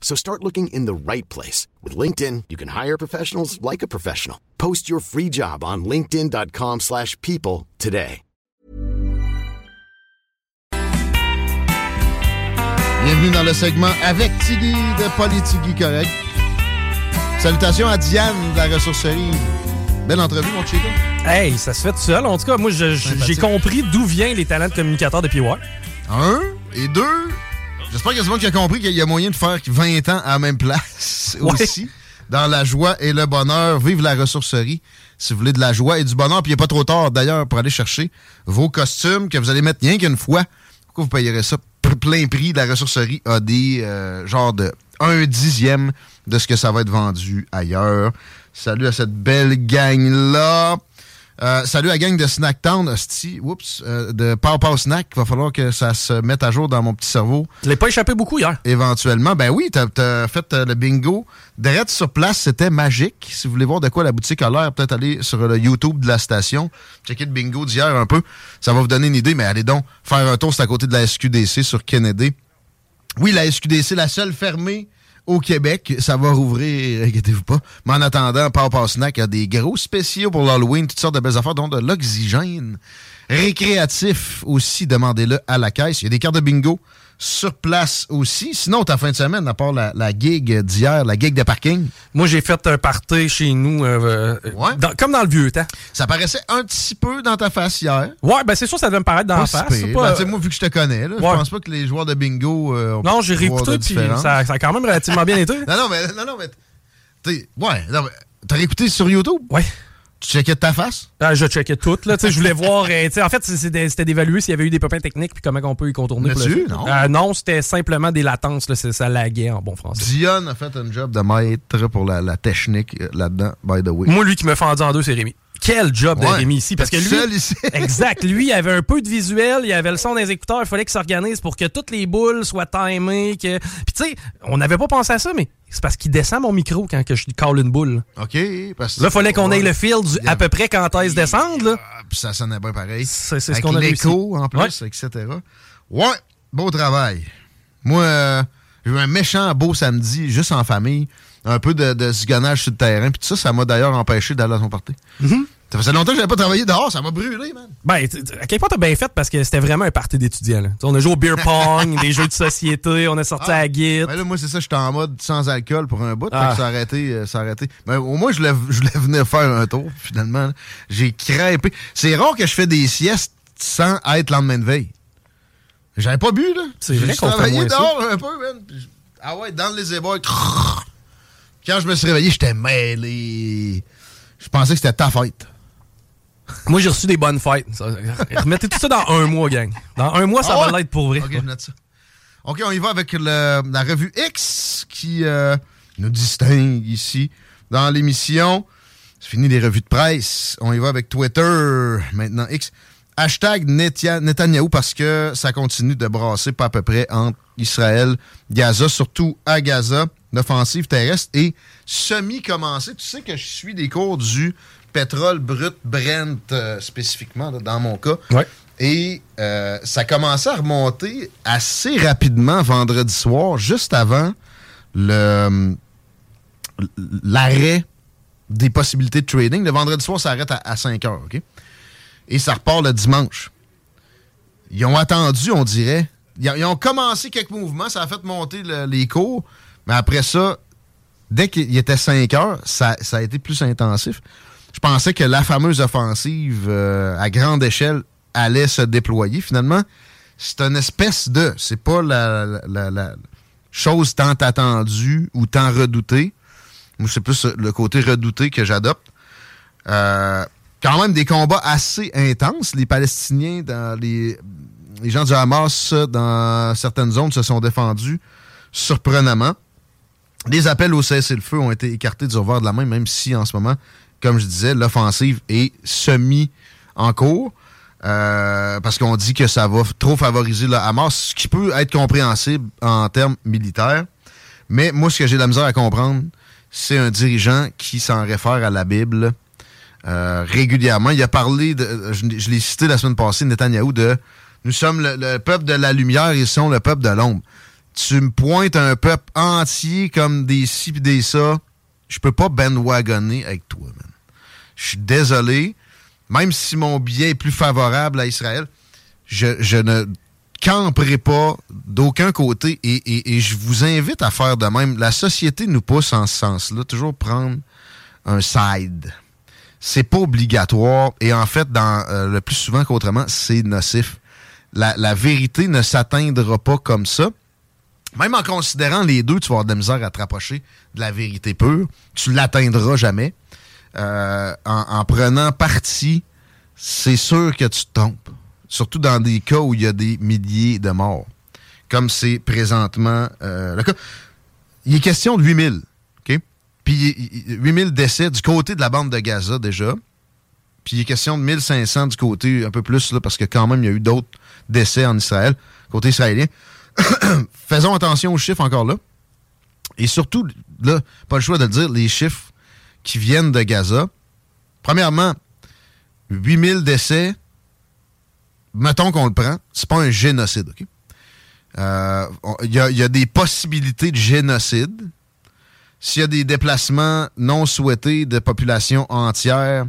So start looking in the right place. With LinkedIn, you can hire professionals like a professional. Post your free job on linkedin.com/people slash people today. Bienvenue dans le segment avec Tiggy de Politigui Correct. Salutations à Diane de la ressourcerie. Belle entrevue, mon chico. Hey, ça se fait tout seul. En tout cas, moi, j'ai compris d'où viennent les talents de communicateur de PY. Un. Et deux, j'espère qu'il y a du monde qui a compris qu'il y a moyen de faire 20 ans à la même place Ouais. aussi. Dans la joie et le bonheur. Vive la ressourcerie. Si vous voulez de la joie et du bonheur, puis il n'est pas trop tard d'ailleurs pour aller chercher vos costumes que vous allez mettre rien qu'une fois. Pourquoi vous payerez ça plein prix? La ressourcerie a des euh, genre de un dixième de ce que ça va être vendu ailleurs. Salut à cette belle gang-là. Euh, salut à la gang de Snacktown, hostie, oups, euh, de Pow Pow Snack. Va falloir que ça se mette à jour dans mon petit cerveau. Je l'ai pas échappé beaucoup hier. Éventuellement, ben oui, t'as as fait euh, le bingo. Direct sur place, c'était magique. Si vous voulez voir de quoi la boutique a l'air, peut-être aller sur le YouTube de la station, checker le bingo d'hier un peu. Ça va vous donner une idée, mais allez donc faire un tour, c'est à côté de la SQDC sur Kennedy. Oui, la SQDC, la seule fermée au Québec. Ça va rouvrir, inquiétez-vous pas. Mais en attendant, Power Snack a des gros spéciaux pour l'Halloween, toutes sortes de belles affaires, dont de l'oxygène. Récréatif aussi, demandez-le à la caisse. Il y a des cartes de bingo sur place aussi. Sinon, ta fin de semaine, à part la, la gig d'hier, la gig de parking, Moi, j'ai fait un party chez nous, euh, euh, Ouais. dans- comme dans le vieux temps. ça paraissait un petit peu dans ta face hier. Ouais, ben c'est sûr, ça devait me paraître dans Pas la si face. pas- Ben, moi, vu que je te connais, là, je pense pas que les joueurs de bingo euh, ont non, j'ai réécouté, puis ça, ça a quand même relativement bien été. Non, non, mais, non, non, mais, ouais, non, t'as réécouté sur YouTube? Ouais. Tu checkais ta face? Ah, je checkais tout, là. Je voulais voir. euh, en fait, c'était d'évaluer s'il y avait eu des pépins techniques puis comment on peut y contourner. Non. Euh, non, c'était simplement des latences. Là, ça laguait en bon français. Dion a fait un job de maître pour la, la technique euh, là-dedans, by the way. Moi, lui qui me fendu en deux, c'est Rémi. Quel job de Ouais. Rémi ici. Parce que lui. seul ici. exact. Lui, il avait un peu de visuel, il avait le son des écouteurs, il fallait qu'il s'organise pour que toutes les boules soient timées. Que... Puis tu sais, on n'avait pas pensé à ça, mais c'est parce qu'il descend mon micro quand que je call une boule. OK. Parce que- Là, il fallait qu'on ait le fil du à peu près quand est-ce descendre. Là. Ah, puis ça sonnait bien pareil. C'est ce qu'on a l'écho, en plus, Ouais. etc. Ouais, beau travail. Moi, euh, j'ai eu un méchant beau samedi, juste en famille. Un peu de, de zigonnage sur le terrain. Puis tout ça, ça m'a d'ailleurs empêché d'aller à son party. Mm-hmm. Ça faisait longtemps que j'avais pas travaillé dehors. Ça m'a brûlé, man. Ben, à quel point t'as bien fait parce que c'était vraiment un party d'étudiants. là. On a joué au beer pong, des jeux de société, on a sorti à la guide. Ben là, moi, c'est ça, j'étais en mode sans alcool pour un bout. Ah. que ça arrêté. euh, arrêté. Mais au moins, je voulais, venir faire un tour. Finalement, j'ai crêpé. C'est rare que je fais des siestes sans être lendemain de veille. J'avais pas bu, là. C'est vrai qu'on ça. dehors un peu, man. Ah ouais, dans les éboires. crrr. Quand je me suis réveillé, j'étais mêlé. Je pensais que c'était ta fête. Moi, j'ai reçu des bonnes fêtes. Ça- Remettez tout ça dans un mois, gang. Dans un mois, ça Ah va l'être pour vrai. OK, je note ça. OK, on y va avec le- la revue X qui euh, nous distingue ici dans l'émission. C'est fini les revues de presse. On y va avec Twitter, maintenant X. Hashtag Netanyahou parce que ça continue de brasser pas à peu près entre Israël, Gaza, surtout à Gaza. L'offensive terrestre est semi-commencée. Tu sais que je suis des cours du pétrole brut Brent euh, spécifiquement, là, dans mon cas. Ouais. Et euh, ça commençait à remonter assez rapidement vendredi soir, juste avant le l'arrêt des possibilités de trading. Le vendredi soir, ça arrête à, à 5 heures, OK? Et ça repart le dimanche. Ils ont attendu, on dirait. Ils ont, ils ont commencé quelques mouvements, ça a fait monter le- les cours, mais après ça, dès qu'il était 5 heures, ça, ça a été plus intensif. Je pensais que la fameuse offensive euh, à grande échelle allait se déployer. Finalement, c'est une espèce de. C'est pas la, chose tant attendue ou tant redoutée. Moi, c'est plus le côté redouté que j'adopte. Euh, quand même des combats assez intenses. Les Palestiniens, dans les, les gens du Hamas, dans certaines zones, se sont défendus surprenamment. Les appels au cessez-le-feu ont été écartés du revers de la main, même si en ce moment, comme je disais, l'offensive est semi en cours. Euh, parce qu'on dit que ça va trop favoriser le Hamas, ce qui peut être compréhensible en termes militaires. Mais moi, ce que j'ai de la misère à comprendre, c'est un dirigeant qui s'en réfère à la Bible euh, régulièrement. Il a parlé, de, je, l'ai cité la semaine passée, Netanyahou, de nous sommes le, peuple de la lumière, ils sont le peuple de l'ombre. Tu me pointes un peuple entier comme des ci pis des ça. Je peux pas bandwagonner avec toi, man. Je suis désolé. Même si mon billet est plus favorable à Israël, je, ne camperai pas d'aucun côté et, et, je vous invite à faire de même. La société nous pousse en ce sens-là, toujours prendre un side c'est pas obligatoire et en fait, dans euh, le plus souvent qu'autrement, c'est nocif. La, vérité ne s'atteindra pas comme ça. Même en considérant les deux, tu vas avoir de la misère à te rapprocher de la vérité pure. Tu l'atteindras jamais. Euh, en, prenant parti, c'est sûr que tu te trompes. Surtout dans des cas où il y a des milliers de morts. Comme c'est présentement euh, le cas. Il est question de 8000. Puis 8000 décès du côté de la bande de Gaza déjà. Puis il est question de 1500 du côté un peu plus, là, parce que quand même, il y a eu d'autres décès en Israël, côté israélien. Faisons attention aux chiffres encore là. Et surtout, là, pas le choix de le dire, les chiffres qui viennent de Gaza. Premièrement, 8000 décès, mettons qu'on le prend, c'est pas un génocide, OK? Euh, il y, a des possibilités de génocide, s'il y a des déplacements non souhaités de population entière,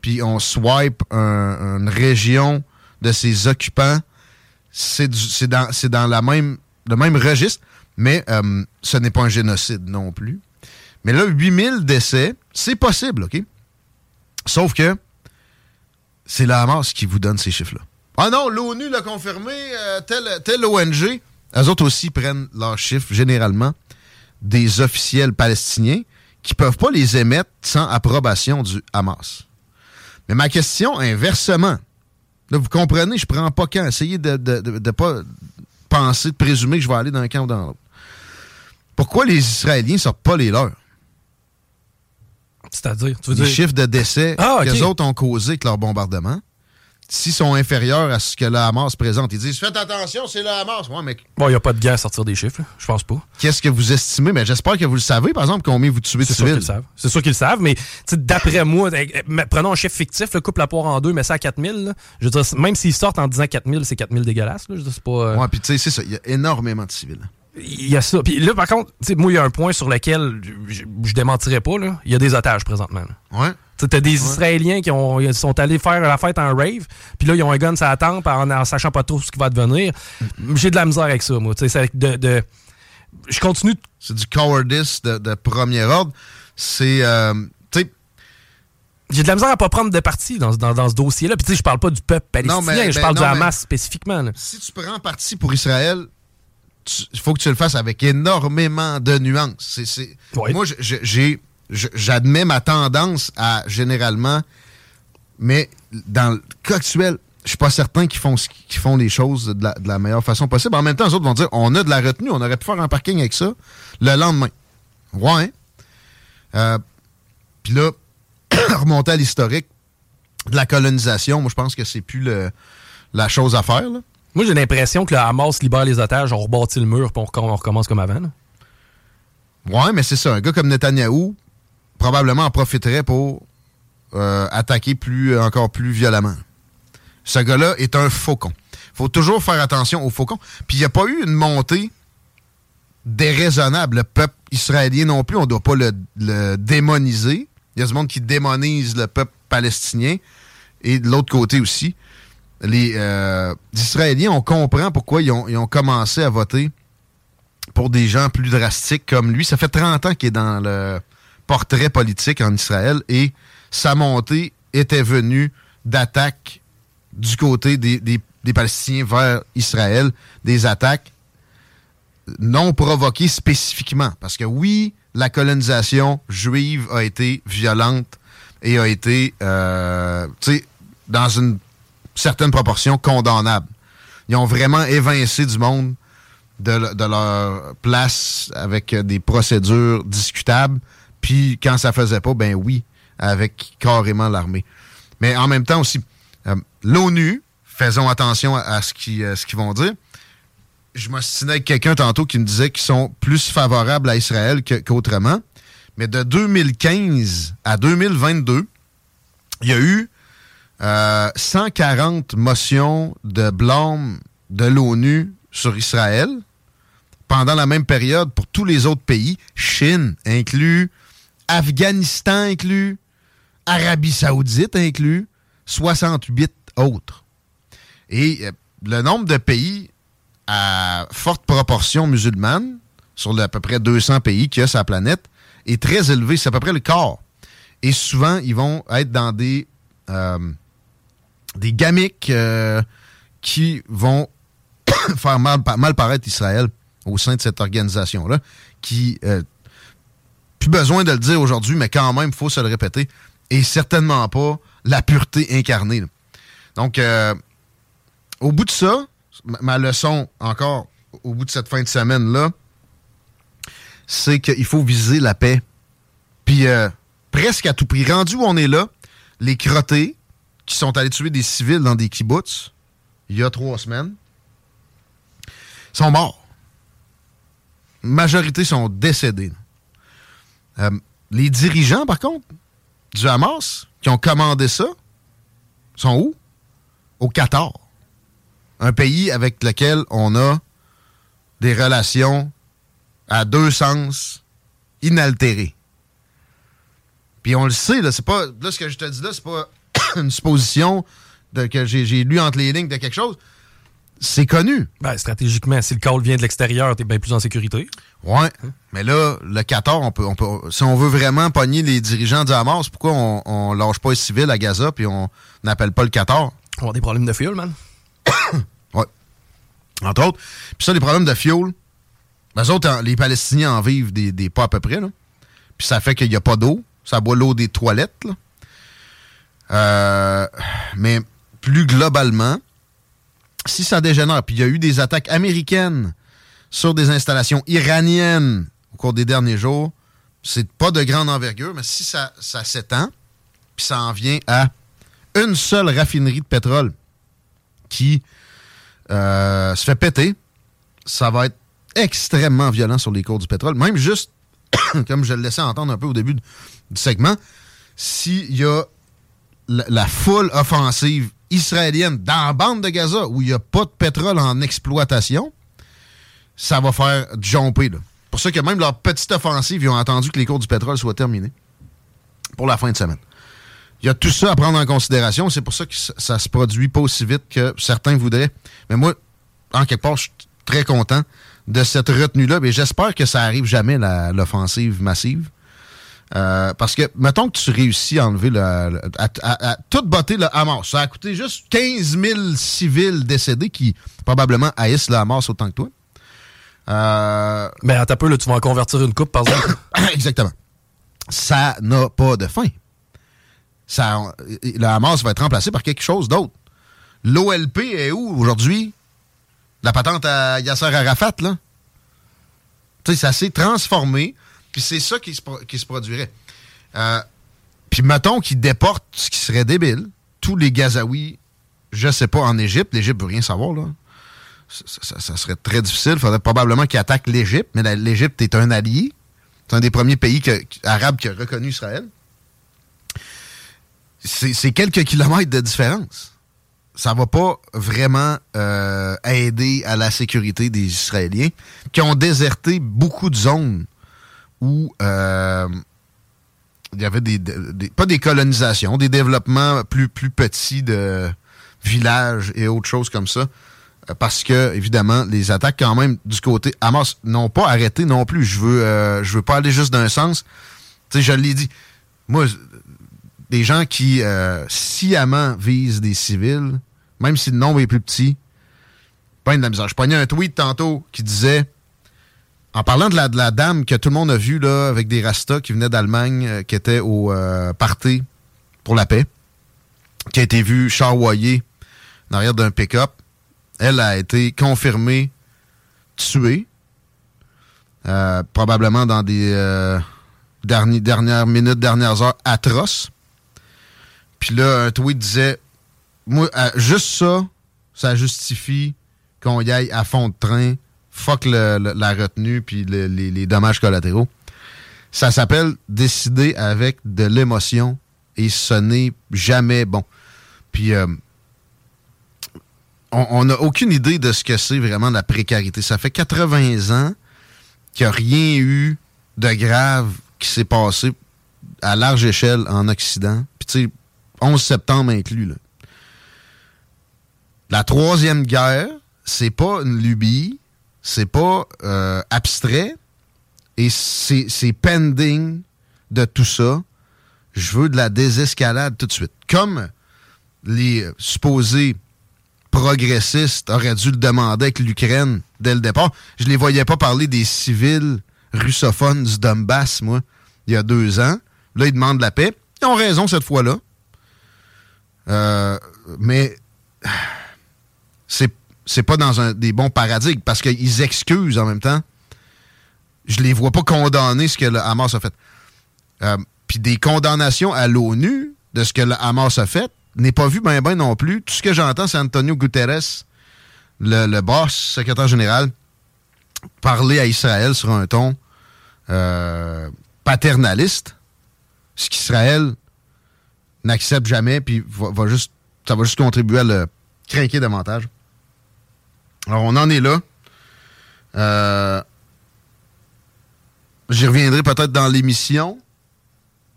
puis on swipe une région de ses occupants, c'est dans, le même registre, mais euh, ce n'est pas un génocide non plus. Mais là, 8000 décès, c'est possible, OK? Sauf que c'est la Hamas qui vous donne ces chiffres-là. Ah non, l'ONU l'a confirmé, euh, tel, tel ONG. Eux autres aussi prennent leurs chiffres généralement des officiels palestiniens qui peuvent pas les émettre sans approbation du Hamas. Mais ma question, inversement, là, vous comprenez, je prends pas quand. Essayez de ne pas penser, de présumer que je vais aller dans un camp ou dans l'autre. Pourquoi les Israéliens ne sortent pas les leurs? C'est-à-dire, tu veux les chiffres de décès ah, que les autres ont causés avec leur bombardement s'ils sont inférieurs à ce que le Hamas présente. Ils disent Faites attention, c'est le Hamas. Ouais, mais... Bon, il n'y a pas de guerre à sortir des chiffres, je pense pas. Qu'est-ce que vous estimez? Mais j'espère que vous le savez, par exemple, combien vous tuez de civils. C'est sûr qu'ils le savent. C'est sûr qu'ils le savent, mais d'après moi, eh, eh, prenons un chiffre fictif, le couple la poire en deux, mais ça à 4000. Je veux dire, même s'ils sortent en disant 4000, c'est 4000 dégueulasses. Là. Je dis, pas, euh, Ouais, puis tu sais, c'est ça. Il y a énormément de civils. Il y a ça. Puis là, par contre, moi, il y a un point sur lequel je, je démentirais pas. Là. Il y a des otages présentement. Ouais. T'as des Israéliens qui ont, sont allés faire la fête en rave, puis là, ils ont un gun sur la tempe en, en sachant pas trop ce qui va devenir. J'ai de la misère avec ça, moi. De, de, je continue. C'est du cowardice de, premier ordre. C'est. Euh, j'ai de la misère à pas prendre de parti dans, dans, ce dossier-là. Puis tu sais, je parle pas du peuple palestinien, je parle du Hamas spécifiquement. Si tu prends parti pour Israël, il faut que tu le fasses avec énormément de nuances. Moi, j'ai j'admets ma tendance à généralement, mais dans le cas actuel, je suis pas certain qu'ils font, font les choses de la, meilleure façon possible. En même temps, les autres vont dire on a de la retenue, on aurait pu faire un parking avec ça le lendemain. Ouais. Euh, Puis là, remonter à l'historique de la colonisation, moi, je pense que c'est plus la chose à faire. Moi, j'ai l'impression que le Hamas libère les otages, on rebâtit le mur, puis on, recommence comme avant. Ouais, mais c'est ça. Un gars comme Netanyahou, probablement en profiterait pour euh, attaquer plus, encore plus violemment. Ce gars-là est un faucon. faut toujours faire attention aux faucons. Puis il n'y a pas eu une montée déraisonnable. Le peuple israélien non plus, on ne doit pas le, démoniser. Il y a du monde qui démonise le peuple palestinien. Et de l'autre côté aussi, les, euh, Israéliens, on comprend pourquoi ils ont, commencé à voter pour des gens plus drastiques comme lui. Ça fait 30 ans qu'il est dans le portrait politique en Israël et sa montée était venue d'attaques du côté des, des Palestiniens vers Israël, des attaques non provoquées spécifiquement. Parce que oui, la colonisation juive a été violente et a été, euh, dans une certaine proportion, condamnable. Ils ont vraiment évincé du monde de, leur place avec des procédures discutables. Puis quand ça faisait pas, ben oui, avec carrément l'armée. Mais en même temps aussi, euh, l'ONU, faisons attention à, ce qu'ils ce qu'ils vont dire. Je m'ostinais avec quelqu'un tantôt qui me disait qu'ils sont plus favorables à Israël qu'autrement. Mais de 2015 à 2022, il y a eu 140 euh, motions de blâme de l'ONU sur Israël pendant la même période pour tous les autres pays, Chine inclus, Afghanistan inclus, Arabie saoudite inclus, 68 autres. Et euh, le nombre de pays à forte proportion musulmane, sur à peu près 200 pays qu'il y a sur la planète, est très élevé. C'est à peu près le quart. Et souvent, ils vont être dans des, euh, des gamiques euh, qui vont faire mal, mal, paraître Israël au sein de cette organisation-là, qui, plus besoin de le dire aujourd'hui, mais quand même, il faut se le répéter, et certainement pas la pureté incarnée. Donc, euh, au bout de ça, ma leçon encore au bout de cette fin de semaine-là, c'est qu'il faut viser la paix. Puis euh, presque à tout prix. Rendu où on est là, les crottés qui sont allés tuer des civils dans des kibbutz il y a trois semaines sont morts. majorité sont décédés. Euh, les dirigeants, par contre, du Hamas, qui ont commandé ça, sont où? Au Qatar. Un pays avec lequel on a des relations à deux sens inaltérées. Puis on le sait, là, c'est pas. Là, ce que je te dis là, c'est pas une supposition de, que j'ai lu entre les lignes de quelque chose c'est connu. Ben, stratégiquement, si le call vient de l'extérieur, t'es bien plus en sécurité. Ouais. Mais là, le 14, on peut, on peut, si on veut vraiment pogner les dirigeants du Hamas, pourquoi on, on lâche pas les civils à Gaza puis on n'appelle pas le 14? On a des problèmes de fuel, man. ouais. Entre autres. Puis ça, les problèmes de fuel, ben, autres, les Palestiniens en vivent des, des pas à peu près, là. Puis ça fait qu'il n'y a pas d'eau. Ça boit l'eau des toilettes, là. Euh, mais plus globalement, si ça dégénère, puis il y a eu des attaques américaines sur des installations iraniennes au cours des derniers jours, c'est pas de grande envergure, mais si ça, s'étend, puis ça en vient à une seule raffinerie de pétrole qui euh, se fait péter, ça va être extrêmement violent sur les cours du pétrole. Même juste, comme je le laissais entendre un peu au début du segment, s'il y a la foule offensive israélienne dans la bande de Gaza où il n'y a pas de pétrole en exploitation, ça va faire jumper. Là. Pour ça que même leur petite offensive, ils ont attendu que les cours du pétrole soient terminés pour la fin de semaine. Il y a tout ça à prendre en considération. C'est pour ça que ça, se produit pas aussi vite que certains voudraient. Mais moi, en quelque part, je suis très content de cette retenue-là. Mais j'espère que ça arrive jamais, l'offensive massive. Euh, parce que, mettons que tu réussis à enlever le. à, à, tout botter le Hamas. Ça a coûté juste 15 000 civils décédés qui probablement haïssent le Hamas autant que toi. Euh, Mais à ta peu, là, tu vas en convertir une coupe, par exemple. Exactement. Ça n'a pas de fin. Ça, le Hamas va être remplacé par quelque chose d'autre. L'OLP est où aujourd'hui? La patente à Yasser Arafat, là? Tu sais, ça s'est transformé puis c'est ça qui se, produirait. Euh, puis mettons qu'ils déportent ce qui serait débile, tous les Gazaouis, je sais pas, en Égypte, l'Égypte veut rien savoir, là. Ça, serait très difficile. Il faudrait probablement qu'ils attaquent l'Égypte, mais l'Égypte est un allié. C'est un des premiers pays arabes qui a reconnu Israël. C'est quelques kilomètres de différence. Ça va pas vraiment euh, aider à la sécurité des Israéliens qui ont déserté beaucoup de zones où euh, il y avait des, pas des colonisations, des développements plus, plus petits de villages et autres choses comme ça. Euh, parce que, évidemment, les attaques, quand même, du côté Hamas n'ont pas arrêté non plus. Je veux, euh, je veux pas aller juste d'un sens. Tu sais, je l'ai dit. Moi, des gens qui sciemment visent des civils, même si le nombre est plus petit, pas de la misère. Je pognais un tweet tantôt qui disait, en parlant de la, dame que tout le monde a vue là, avec des rastas qui venaient d'Allemagne, euh, qui était au euh, party pour la paix, qui a été vue charroyer en arrière d'un pick-up, elle a été confirmée tuée, euh, probablement dans des dernières minutes, dernières heures atroces. Puis là, un tweet disait, moi, juste ça, ça justifie qu'on y aille à fond de train, fuck la retenue puis les, dommages collatéraux. Ça s'appelle décider avec de l'émotion et ce n'est jamais bon. Puis euh, on n'a aucune idée de ce que c'est vraiment la précarité. Ça fait 80 ans qu'il n'y a rien eu de grave qui s'est passé à large échelle en Occident. Puis tu sais, 11 septembre inclus. Là. La troisième guerre, c'est pas une lubie, c'est pas euh, abstrait, et c'est pending de tout ça. Je veux de la désescalade tout de suite. Comme les supposés progressistes auraient dû le demander avec l'Ukraine dès le départ. Je les voyais pas parler des civils russophones du Donbass, moi, il y a deux ans. Là, ils demandent la paix. Ils ont raison cette fois-là. Euh, mais c'est c'est pas dans un, des bons paradigmes parce qu'ils excusent en même temps. Je les vois pas condamner ce que le Hamas a fait. Euh, puis des condamnations à l'ONU de ce que le Hamas a fait n'est pas vu ben ben non plus. Tout ce que j'entends, c'est Antonio Guterres, le, boss, secrétaire général, parler à Israël sur un ton euh, paternaliste, ce qu'Israël n'accepte jamais, puis va, juste, ça va juste contribuer à le craquer davantage. Alors, on en est là. Euh, J'y reviendrai peut-être dans l'émission.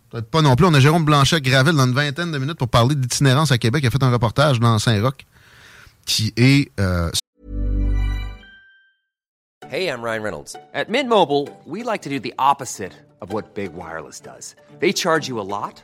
Peut-être pas non plus. On a Jérôme Blanchet-Gravel dans une vingtaine de minutes pour parler d'itinérance à Québec. Il a fait un reportage dans Saint-Roch qui est... Euh... Hey, I'm Ryan Reynolds. At Mint Mobile, we like to do the opposite of what Big Wireless does. They charge you a lot.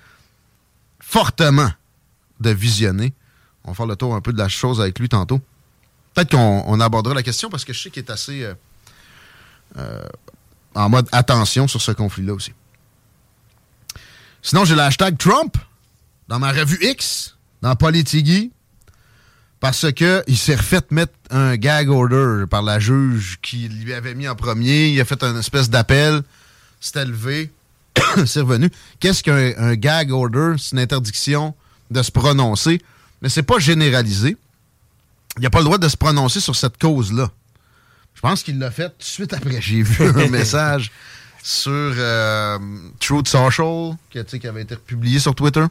fortement de visionner. On va faire le tour un peu de la chose avec lui tantôt. Peut-être qu'on abordera la question parce que je sais qu'il est assez euh, euh, en mode attention sur ce conflit-là aussi. Sinon, j'ai le hashtag Trump dans ma revue X, dans Politigui, parce que il s'est refait mettre un gag order par la juge qui lui avait mis en premier. Il a fait une espèce d'appel, s'est élevé. c'est revenu. Qu'est-ce qu'un gag order? C'est une interdiction de se prononcer, mais c'est pas généralisé. Il n'a pas le droit de se prononcer sur cette cause-là. Je pense qu'il l'a fait tout de suite après. J'ai vu un message sur euh, Truth Social qui, qui, avait été publié sur Twitter.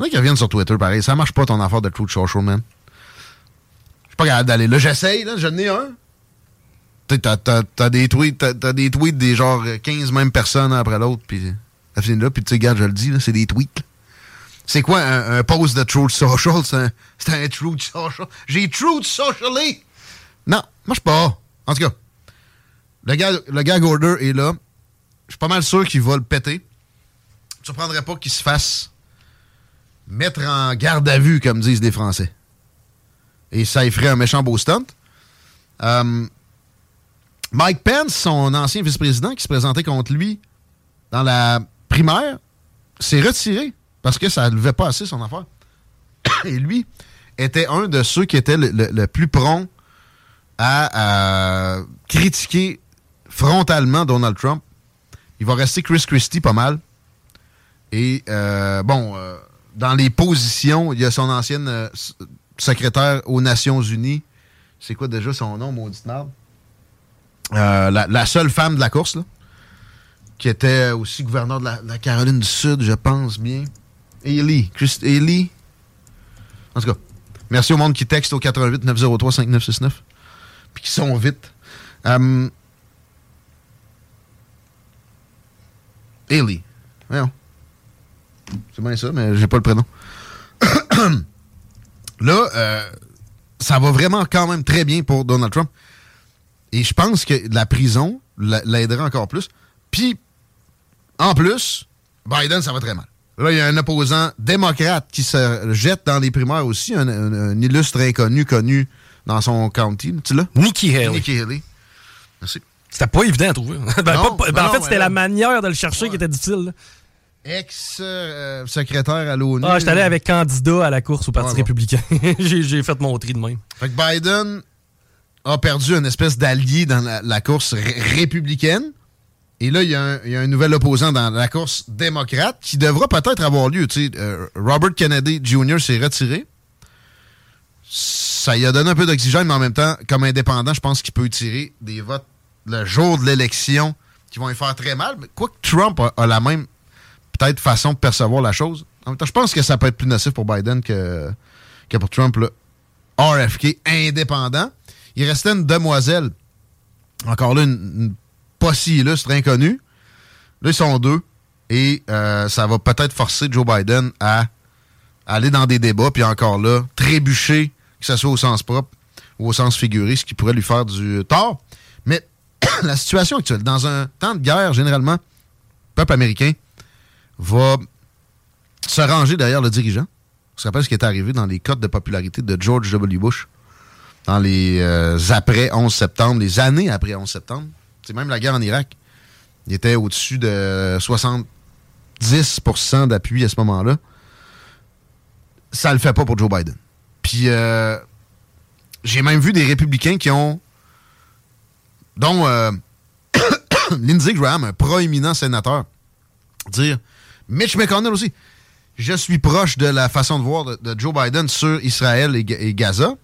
Il y qu'il revienne sur Twitter, pareil. Ça marche pas ton affaire de Truth Social, man. Je suis pas capable d'aller là. J'essaye, là. J'en ai un. T'as des tweets, t'as des tweets des genre 15 mêmes personnes après l'autre, puis là, puis tu sais, regarde, je le dis, c'est des tweets. C'est quoi un, post de Truth Social? C'est un, Truth Social. J'ai Truth Socially! Non, marche pas. En tout cas, le gag, le gag order est là. Je suis pas mal sûr qu'il va le péter. Je ne surprendrais pas qu'il se fasse mettre en garde à vue, comme disent les Français. Et ça y ferait un méchant beau stunt. Euh, Mike Pence, son ancien vice-président qui se présentait contre lui dans la primaire, s'est retiré parce que ça ne levait pas assez son affaire. Et lui était un de ceux qui était le, plus prompt à, critiquer frontalement Donald Trump. Il va rester Chris Christie pas mal. Et euh, bon, euh, dans les positions, il y a son ancienne euh, secrétaire aux Nations Unies. C'est quoi déjà son nom, maudite merde? Euh, la, seule femme de la course, qui était aussi gouverneur de la, Caroline du Sud, je pense bien. Haley. Chris. En tout cas, merci au monde qui texte au 88 903 5969. Puis qui sont vite. Voyons. C'est bien ça, mais j'ai pas le prénom. Là, euh, ça va vraiment quand même très bien pour Donald Trump. Et je pense que la prison l'a- l'aidera encore plus. Puis, en plus, Biden, ça va très mal. Là, il y a un opposant démocrate qui se jette dans les primaires aussi, un, un- un illustre inconnu connu dans son county. Tu l'as? Nikki Haley. Nikki Haley. Merci. C'était pas évident à trouver. Ben, Non, pas- ben, non, en fait, c'était la manière de le chercher Ouais. qui était difficile. Ex-secrétaire à l'ONU. Ah, j'étais allé avec candidat à la course au Parti Ouais, républicain. J'ai j'ai fait mon tri de même. Fait que Biden a perdu une espèce d'allié dans la, course ré- républicaine. Et là, il y, a un- nouvel opposant dans la course démocrate qui devra peut-être avoir lieu. Tu sais, euh, Robert Kennedy Jr. s'est retiré. Ça lui a donné un peu d'oxygène, mais en même temps, comme indépendant, je pense qu'il peut tirer des votes le jour de l'élection qui vont lui faire très mal. Mais Quoique Trump a, la même peut-être façon de percevoir la chose. En même temps, je pense que ça peut être plus nocif pour Biden que, que pour Trump. Là. RFK indépendant. Il restait une demoiselle. Encore là, une, pas si illustre, inconnue. Là, ils sont deux. Et euh, ça va peut-être forcer Joe Biden à aller dans des débats, puis encore là, trébucher, que ce soit au sens propre ou au sens figuré, ce qui pourrait lui faire du tort. Mais la situation actuelle, dans un temps de guerre, généralement, le peuple américain va se ranger derrière le dirigeant. On se rappelle ce qui est arrivé dans les cotes de popularité de George W. Bush? Dans les euh, après 11 septembre, les années après 11 septembre. C'est même la guerre en Irak. Il était au-dessus de 70% d'appui à ce moment-là. Ça le fait pas pour Joe Biden. Puis euh, j'ai même vu des républicains qui ont dont euh, Lindsey Graham, un proéminent sénateur, dire Mitch McConnell aussi. Je suis proche de la façon de voir de, Joe Biden sur Israël et Gaza.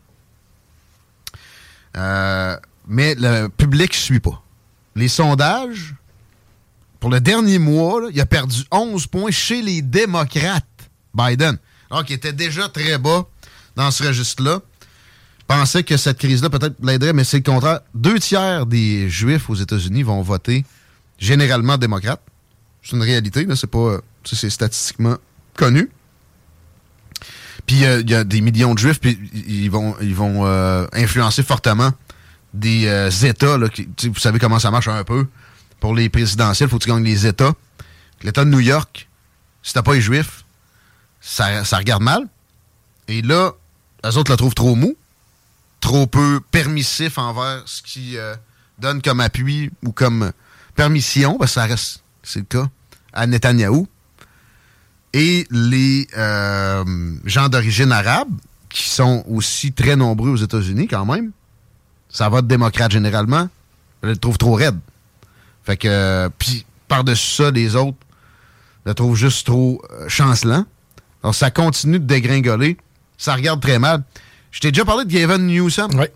Euh, mais le public ne suit pas. Les sondages, pour le dernier mois, il a perdu 11 points chez les démocrates, Biden. Alors qu'il était déjà très bas dans ce registre-là. Pensait que cette crise-là peut-être l'aiderait, mais c'est le contraire. Deux tiers des Juifs aux États-Unis vont voter généralement démocrate. C'est une réalité, c'est pas. c'est statistiquement connu. Puis euh, il y a des millions de juifs, puis ils vont, ils vont euh, influencer fortement des euh, États. Là, qui- vous savez comment ça marche un peu. Pour les présidentielles, il faut que tu gagnes les États. L'État de New York, si t'as pas les juifs, ça, ça regarde mal. Et là, eux autres le trouvent trop mou, trop peu permissif envers ce qui euh, donne comme appui ou comme permission, ça reste, c'est le cas, à Netanyahou. Et les euh, gens d'origine arabe, qui sont aussi très nombreux aux États-Unis quand même, ça vote démocrate généralement, je le trouve trop raide. Fait que, euh, puis par-dessus ça, les autres le trouvent juste trop euh, chancelant. Alors ça continue de dégringoler. Ça regarde très mal. Je t'ai déjà parlé de Gavin Newsom. Oui.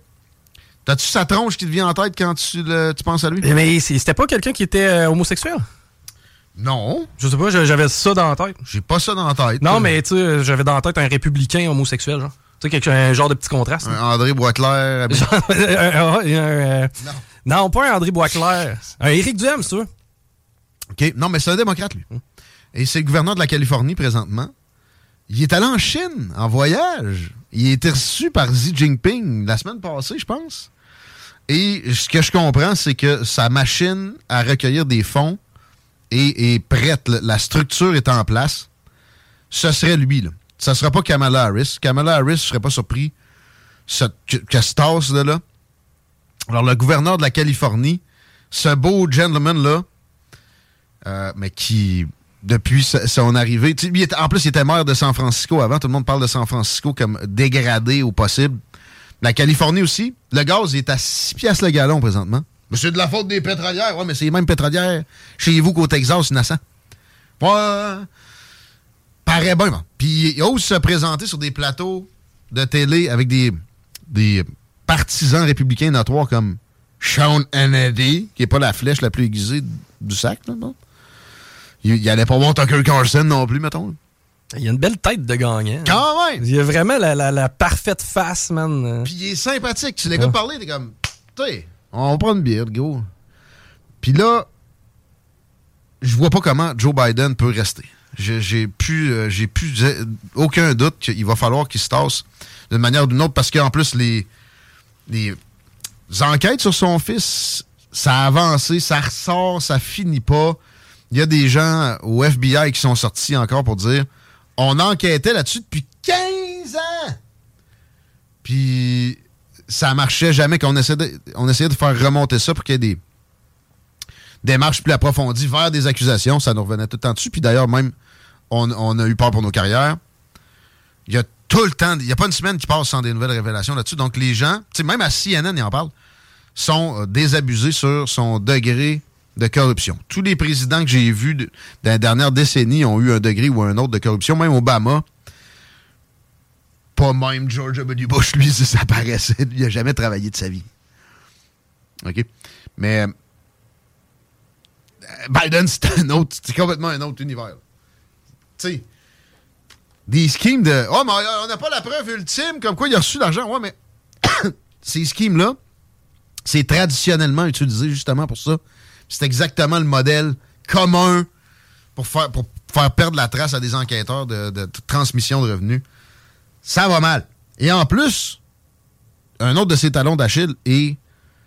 T'as-tu sa tronche qui te vient en tête quand tu, le- tu penses à lui? Mais c'était pas quelqu'un qui était euh, homosexuel? Non, Je sais pas, j'avais ça dans la tête. j'ai pas ça dans la tête. Non, mais tu sais, j'avais dans la tête un républicain homosexuel, genre. Tu sais, quelque- un genre de petit contraste. Un André Boisclair. euh, Non. non, pas un André Boisclair. Un Éric Duhem, c'est sûr. OK. Non, mais c'est un démocrate, lui. Et c'est le gouverneur de la Californie présentement. Il est allé en Chine, en voyage. Il a été reçu par Xi Jinping la semaine passée, je pense. Et ce que je comprends, c'est que sa machine à recueillir des fonds est, est prête. La- structure est en place. Ce serait lui, là. Ça sera pas Kamala Harris. Kamala Harris, je serais pas surpris ce- que, que se tasse de là. Alors, le gouverneur de la Californie, ce beau gentleman-là, euh, mais qui depuis son arrivée. en plus, il était maire de San Francisco avant. Tout le monde parle de San Francisco comme dégradé au possible. La Californie aussi. Le gaz, est à 6 piastres le gallon présentement. Mais c'est de la faute des pétrolières. Ouais, mais c'est les mêmes pétrolières chez vous qu'au Texas, innocent. Ouais. Paraît bien, Puis il ose se présenter sur des plateaux de télé avec des, des partisans républicains notoires comme Sean Hannity, qui n'est pas la flèche la plus aiguisée du sac, là, non? Il, il allait pas voir Tucker Carlson non plus, mettons. Il a une belle tête de gagnant. Quand même! Il a vraiment la, parfaite face, man. Puis il est sympathique. Tu l'écoutes parler, t'es comme, tu on va prendre une bière, go. Puis là, je vois pas comment Joe Biden peut rester. J'ai plus, euh, plus aucun doute qu'il va falloir qu'il se tasse d'une manière ou d'une autre parce qu'en plus, les, les enquêtes sur son fils, ça a avancé, ça ressort, ça finit pas. Il y a des gens au FBI qui sont sortis encore pour dire on enquêtait là-dessus depuis 15 ans. Ça marchait jamais qu'on essayait de, on essayait de faire remonter ça pour qu'il y ait des démarches plus approfondies vers des accusations. Ça nous revenait tout le temps dessus. Puis d'ailleurs, même, on, a eu peur pour nos carrières. Il y a tout le temps, il n'y a pas une semaine qui passe sans des nouvelles révélations là-dessus. Donc les gens, même à CNN, ils en parlent, sont euh, désabusés sur son degré de corruption. Tous les présidents que j'ai vus dans la dernière décennie ont eu un degré ou un autre de corruption. Même Obama, pas même George W. Bush, lui, ça paraissait. Il n'a jamais travaillé de sa vie. OK? Mais euh, Biden, c'est un autre, c'est complètement un autre univers. Tu sais, des schemes de. Oh, mais on n'a pas la preuve ultime comme quoi il a reçu l'argent. Ouais, mais ces schemes-là, c'est traditionnellement utilisé justement pour ça. C'est exactement le modèle commun pour faire, pour faire perdre la trace à des enquêteurs de, transmission de revenus. Ça va mal. Et en plus, un autre de ses talons d'Achille est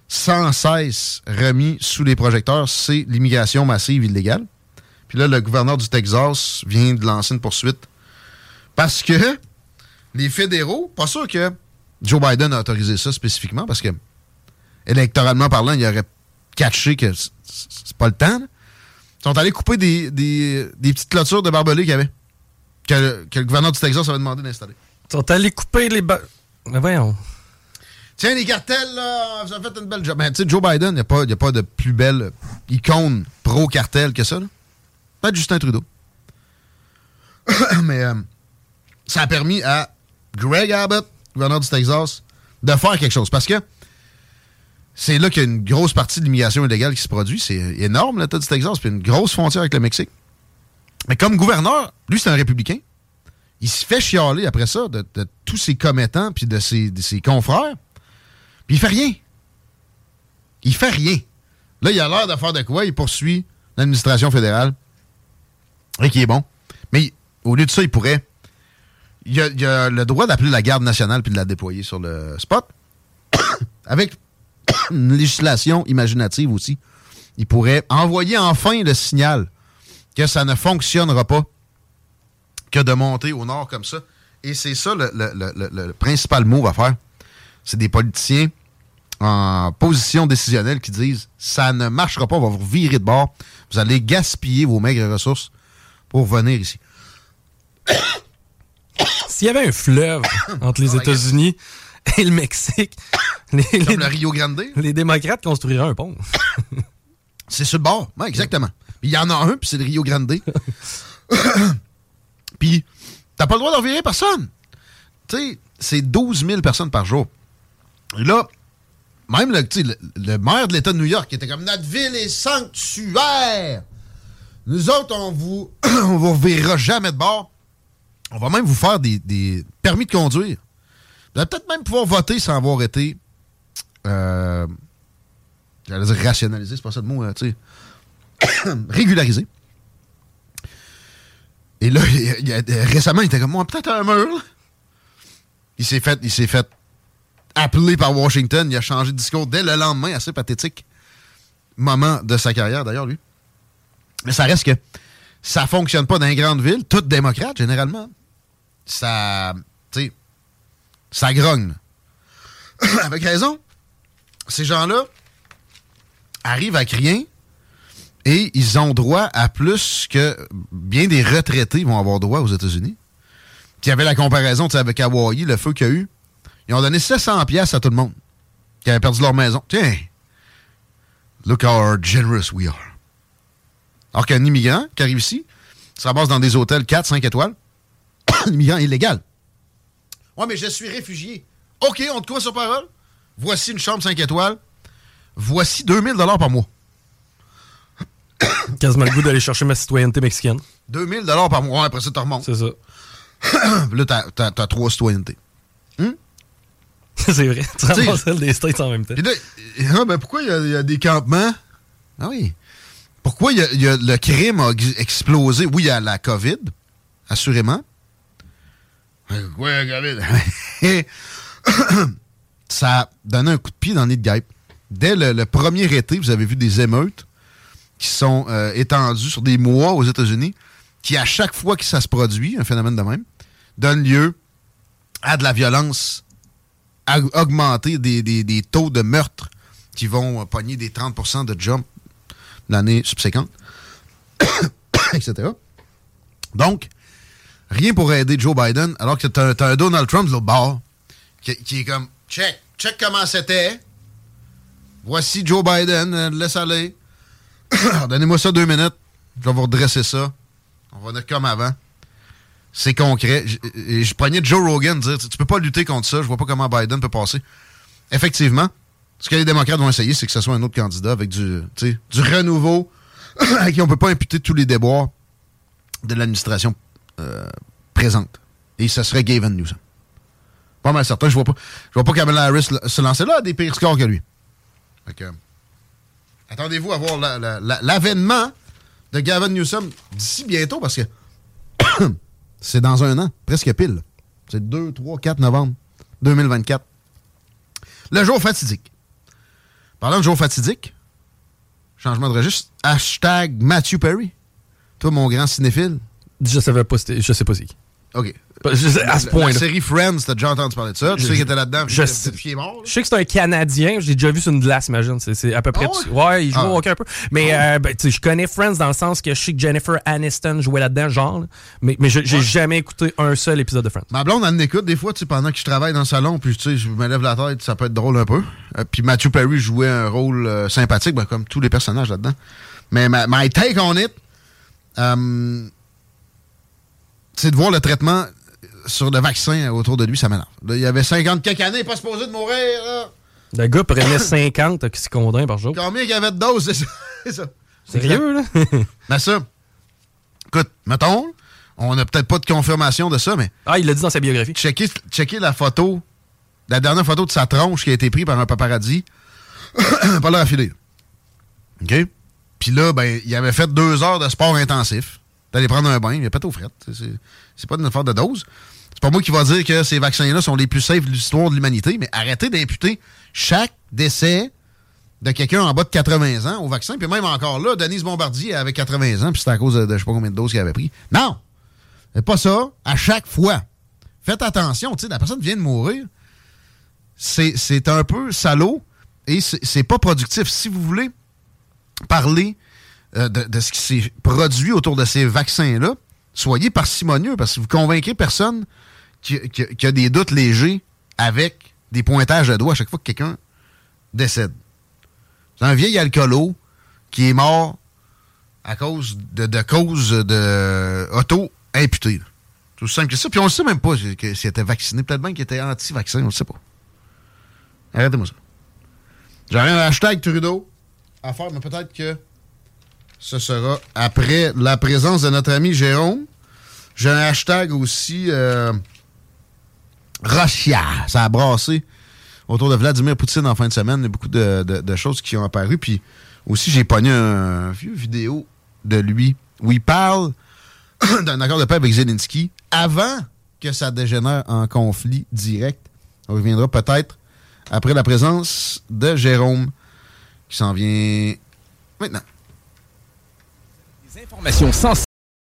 sans cesse remis sous les projecteurs, c'est l'immigration massive illégale. Puis là, le gouverneur du Texas vient de lancer une poursuite parce que les fédéraux, pas sûr que Joe Biden a autorisé ça spécifiquement parce que électoralement parlant, il aurait catché que c'est pas le temps. Ils sont allés couper des, petites clôtures de barbelés qu'il y avait. Que, le gouverneur du Texas avait demandé d'installer. Sont allés couper les Mais voyons. Tiens, les cartels, là, vous avez fait une belle job. Mais tu sais, Joe Biden, il n'y a, pas, a pas de plus belle icône pro-cartel que ça. Là. Pas Justin Trudeau. Mais euh, ça a permis à Greg Abbott, gouverneur du Texas, de faire quelque chose. Parce que c'est là qu'il y a une grosse partie de l'immigration illégale qui se produit. C'est énorme, l'État du Texas, puis une grosse frontière avec le Mexique. Mais comme gouverneur, lui, c'est un républicain. Il se fait chialer après ça de, tous ses commettants puis de ses, confrères. Puis il fait rien. Il fait rien. Là, il a l'air de faire de quoi? Il poursuit l'administration fédérale. Et qui est bon. Mais au lieu de ça, il pourrait. Il a, il a le droit d'appeler la garde nationale puis de la déployer sur le spot. Avec une législation imaginative aussi. Il pourrait envoyer enfin le signal que ça ne fonctionnera pas que de monter au nord comme ça. Et c'est ça le, principal mot à faire. C'est des politiciens en position décisionnelle qui disent ça ne marchera pas, on va vous virer de bord. Vous allez gaspiller vos maigres ressources pour venir ici. S'il y avait un fleuve entre les États-Unis et le Mexique. Les, Comme le Rio Grande. Les démocrates construiraient un pont. c'est le bord. exactement. Il y en a un, puis c'est le Rio Grande. Puis, t'as pas le droit d'envirer personne. Tu sais, c'est 12 000 personnes par jour. Et là, même le, le, maire de l'État de New York était comme notre ville est sanctuaire. Nous autres, on vous, on vous reverra jamais de bord. On va même vous faire des, des permis de conduire. Vous allez peut-être même pouvoir voter sans avoir été. Euh, J'allais dire rationalisé, c'est pas ça le mot, hein, tu sais. régularisé. Et là, récemment, il était comme moi, peut-être un mur. Il s'est fait, il fait appeler par Washington. Il a changé de discours dès le lendemain, assez pathétique moment de sa carrière, d'ailleurs, lui. Mais ça reste que ça fonctionne pas dans une grande ville, toutes démocrates, généralement. Ça, tu sais, ça grogne. Avec raison. Ces gens-là arrivent à rien, Et ils ont droit à plus que bien des retraités vont avoir droit aux États-Unis. Puis il avait la comparaison avec Hawaii, le feu qu'il y a eu. Ils ont donné 700 pièces à tout le monde qui avait perdu leur maison. Tiens, look how generous we are. Alors qu'un immigrant qui arrive ici, se ramasse dans des hôtels 4, 5 étoiles, un immigrant illégal. Ouais, mais je suis réfugié. OK, on te croit sur parole? Voici une chambre 5 étoiles. Voici 2000 par mois. Quasiment le goût d'aller chercher ma citoyenneté mexicaine. 2000 par mois, après ça, tu remontes. C'est ça. là, t'as as, trois citoyennetés. Hum? c'est vrai. Tu ramasses celle des States en même temps. Là, ah, ben pourquoi il y, a des campements? Ah oui. Pourquoi y a, y a, le crime a explosé? Oui, il y a la COVID, assurément. Oui, la COVID. ça a donné un coup de pied dans le nid de guêpe. Dès le, premier été, vous avez vu des émeutes qui sont euh, étendues sur des mois aux États-Unis, qui, à chaque fois que ça se produit, un phénomène de même, donne lieu à de la violence augmenter des, taux de meurtre qui vont pogner des 30% de jump l'année subséquente, etc. Donc, rien pour aider Joe Biden, alors que tu as, un Donald Trump au bord qui, est comme check, check comment c'était. Voici Joe Biden, euh, laisse aller. Donnez-moi ça deux minutes, je vais vous redresser ça. On va être comme avant c'est concret. Je, prenais Joe Rogan dire tu peux pas lutter contre ça, je vois pas comment Biden peut passer. Effectivement, ce que les démocrates vont essayer, c'est que ce soit un autre candidat avec du, du renouveau, à qui on peut pas imputer tous les déboires de l'administration euh, présente. Et ce serait Gavin Newsom. Pas mal certain, je vois pas. Je vois pas Kamala Harris se lancer là à des pires scores que lui. Attendez-vous à voir l'avènement de Gavin Newsom d'ici bientôt parce que C'est dans un an, presque pile. C'est 2, 3, 4 novembre 2024. Le jour fatidique. Parlant de jour fatidique, changement de registre, hashtag Matthew Perry. Toi, mon grand cinéphile. Je savais pas, je sais pas si. OK. À ce point-là. La série Friends, t'as déjà entendu parler de ça? Tu sais qu'il était là-dedans. Je, sais, mort, je sais que c'est un Canadien. J'ai déjà vu sur une glace, imagine. C'est à peu près. Ah ouais? il joue ah. un peu. Mais ah euh, ben, je connais Friends dans le sens que je sais que Jennifer Aniston jouait là-dedans, genre. Mais, mais j'ai jamais écouté un seul épisode de Friends. Ma blonde, elle écoute des fois, pendant que je travaille dans le salon, puis tu sais, je me lève la tête, ça peut être drôle un peu. Euh, puis Matthew Perry jouait un rôle euh, sympathique, ben, comme tous les personnages là-dedans. Mais my take on it, c'est de voir le traitement sur le vaccin autour de lui, ça m'énerve. Il y avait 50 quelques années, pas supposé de mourir. Le gars prenait 50 oxycodons par jour. Combien il y avait de doses, c'est ça? Sérieux, là? mais ça, écoute, mettons, on n'a peut-être pas de confirmation de ça, mais... Ah, il l'a dit dans sa biographie. Checker, checker la photo, la dernière photo de sa tronche qui a été prise par un paparazzi. pas là à filer. OK? Puis là, ben, il avait fait deux heures de sport intensif. D'aller prendre un bain, il a pas au fret. C'est pas une affaire de dose. C'est pas moi qui va dire que ces vaccins-là sont les plus safe de l'histoire de l'humanité, mais arrêtez d'imputer chaque décès de quelqu'un en bas de 80 ans au vaccin. Puis même encore là, Denise Bombardier avait 80 ans, puis c'était à cause de, je sais pas combien de doses qu'il avait pris. Non! C'est pas ça. À chaque fois. Faites attention, tu sais, la personne vient de mourir. C'est un peu salaud et c'est pas productif. Si vous voulez parler de, de, ce qui s'est produit autour de ces vaccins-là, soyez parcimonieux parce que vous convainquez personne qui, a des doutes légers avec des pointages de doigts à chaque fois que quelqu'un décède. C'est un vieil alcoolo qui est mort à cause de, de cause de auto-imputé. Tout simple que ça. Puis on ne sait même pas s'il était vacciné. Peut-être bien qu'il était anti-vaccin, on ne sait pas. Arrêtez-moi ça. J'aurais un hashtag Trudeau à faire, mais peut-être que ce sera après la présence de notre ami Jérôme. J'ai un hashtag aussi euh, Russia. Ça a brassé autour de Vladimir Poutine en fin de semaine. Il y a beaucoup de, choses qui ont apparu. Puis aussi, j'ai pogné un vieux vidéo de lui où il parle d'un accord de paix avec Zelensky avant que ça dégénère en conflit direct. On reviendra peut-être après la présence de Jérôme qui s'en vient maintenant. Informations